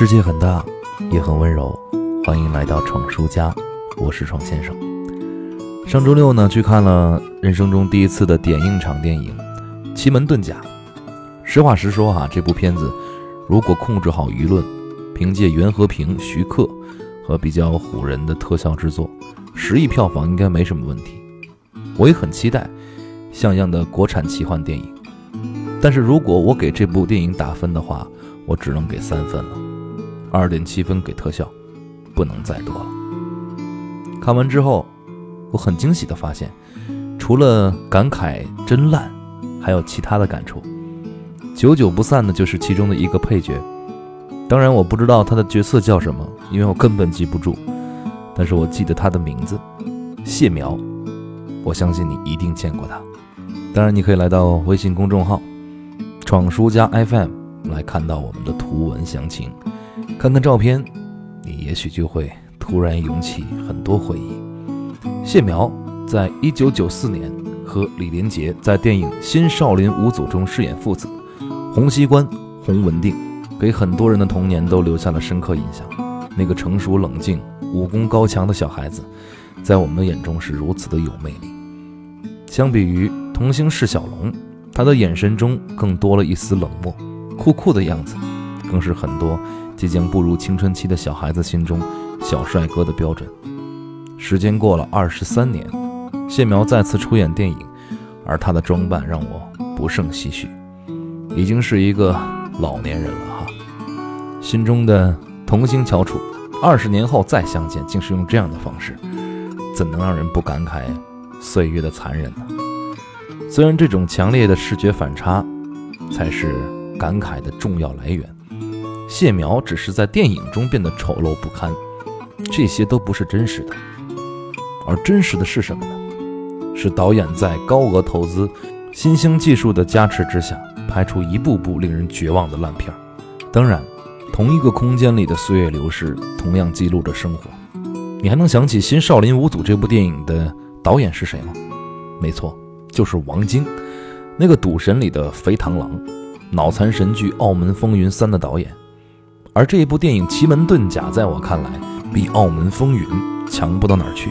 世界很大，也很温柔。欢迎来到闯叔家，我是闯先生。上周六呢，去看了人生中第一次的点映场电影《奇门遁甲》。实话实说哈，这部片子如果控制好舆论，凭借袁和平、徐克和比较唬人的特效制作，十亿票房应该没什么问题。我也很期待像样的国产奇幻电影。但是如果我给这部电影打分的话，我只能给三分了，二点七分给特效，不能再多了。看完之后，我很惊喜的发现，除了感慨真烂，还有其他的感触。久久不散的就是其中的一个配角，当然我不知道他的角色叫什么，因为我根本记不住，但是我记得他的名字，谢苗。我相信你一定见过他。当然，你可以来到微信公众号。闯书家 FM 来看到我们的图文详情，看看照片，你也许就会突然涌起很多回忆。谢苗在一九九四年和李连杰在电影《新少林五祖》中饰演父子，洪熙官、洪文定，给很多人的童年都留下了深刻印象。那个成熟冷静、武功高强的小孩子，在我们的眼中是如此的有魅力。相比于童星释小龙。他的眼神中更多了一丝冷漠，酷酷的样子，更是很多即将步入青春期的小孩子心中小帅哥的标准。时间过了二十三年，谢苗再次出演电影，而他的装扮让我不胜唏嘘，已经是一个老年人了哈。心中的童星翘楚，二十年后再相见，竟是用这样的方式，怎能让人不感慨岁月的残忍呢？虽然这种强烈的视觉反差才是感慨的重要来源，谢苗只是在电影中变得丑陋不堪，这些都不是真实的。而真实的是什么呢？是导演在高额投资、新兴技术的加持之下，拍出一部部令人绝望的烂片。当然，同一个空间里的岁月流逝，同样记录着生活。你还能想起《新少林五祖》这部电影的导演是谁吗？没错。就是王晶，那个赌神里的肥螳螂，脑残神剧《澳门风云三》的导演。而这一部电影《奇门遁甲》在我看来，比《澳门风云》强不到哪儿去。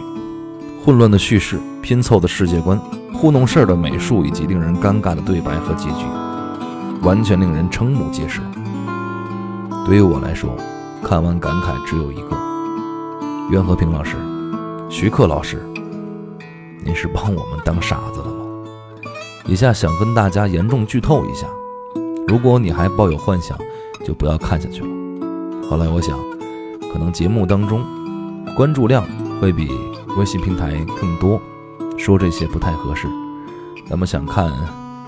混乱的叙事、拼凑的世界观、糊弄事儿的美术，以及令人尴尬的对白和结局，完全令人瞠目结舌。对于我来说，看完感慨只有一个：袁和平老师、徐克老师，您是把我们当傻子了吗？以下想跟大家严重剧透一下，如果你还抱有幻想，就不要看下去了。后来我想，可能节目当中关注量会比微信平台更多，说这些不太合适。那么想看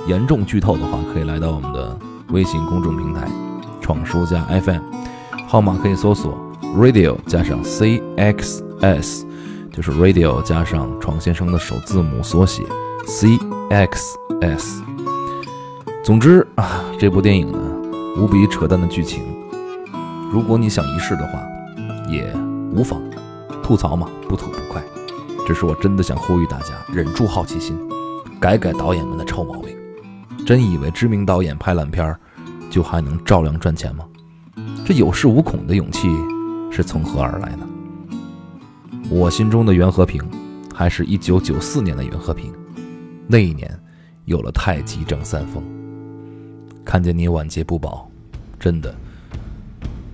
严重剧透的话，可以来到我们的微信公众平台“闯书家 FM”，号码可以搜索 “radio” 加上 “cxs”，就是 “radio” 加上闯先生的首字母缩写 “c”。X S，总之啊，这部电影呢，无比扯淡的剧情。如果你想一试的话，也无妨。吐槽嘛，不吐不快。只是我真的想呼吁大家，忍住好奇心，改改导演们的臭毛病。真以为知名导演拍烂片儿，就还能照样赚钱吗？这有恃无恐的勇气是从何而来呢？我心中的袁和平，还是一九九四年的袁和平。那一年，有了太极张三丰。看见你晚节不保，真的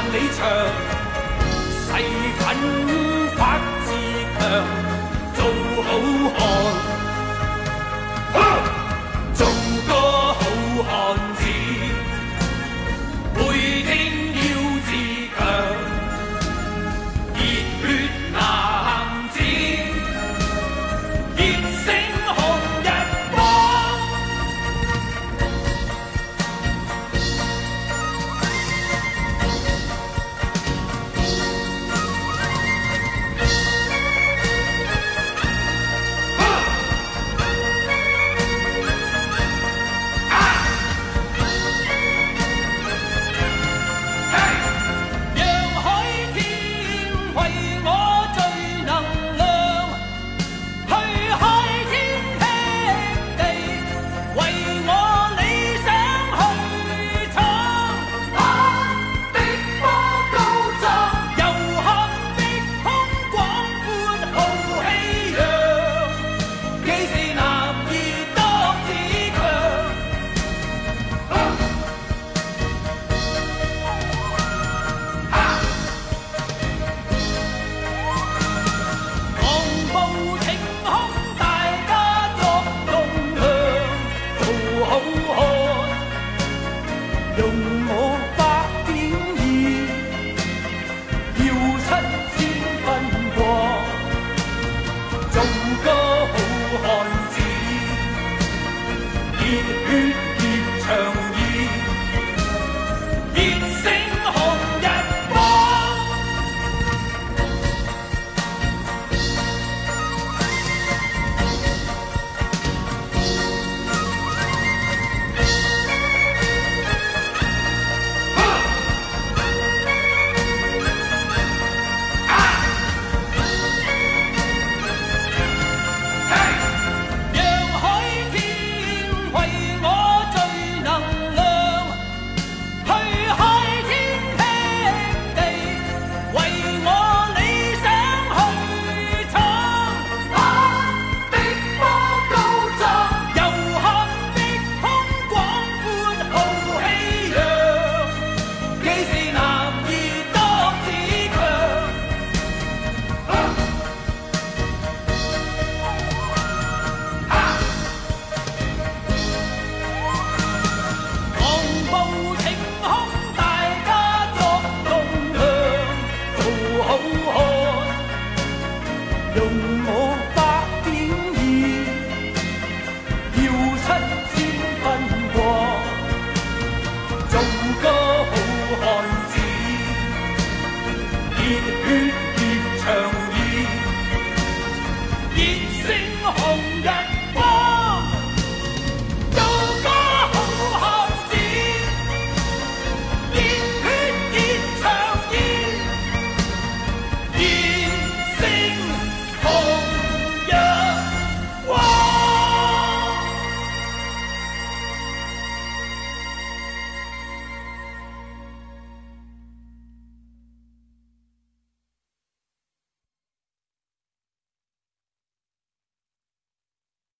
万里长，誓奋发自强，做好汉，London.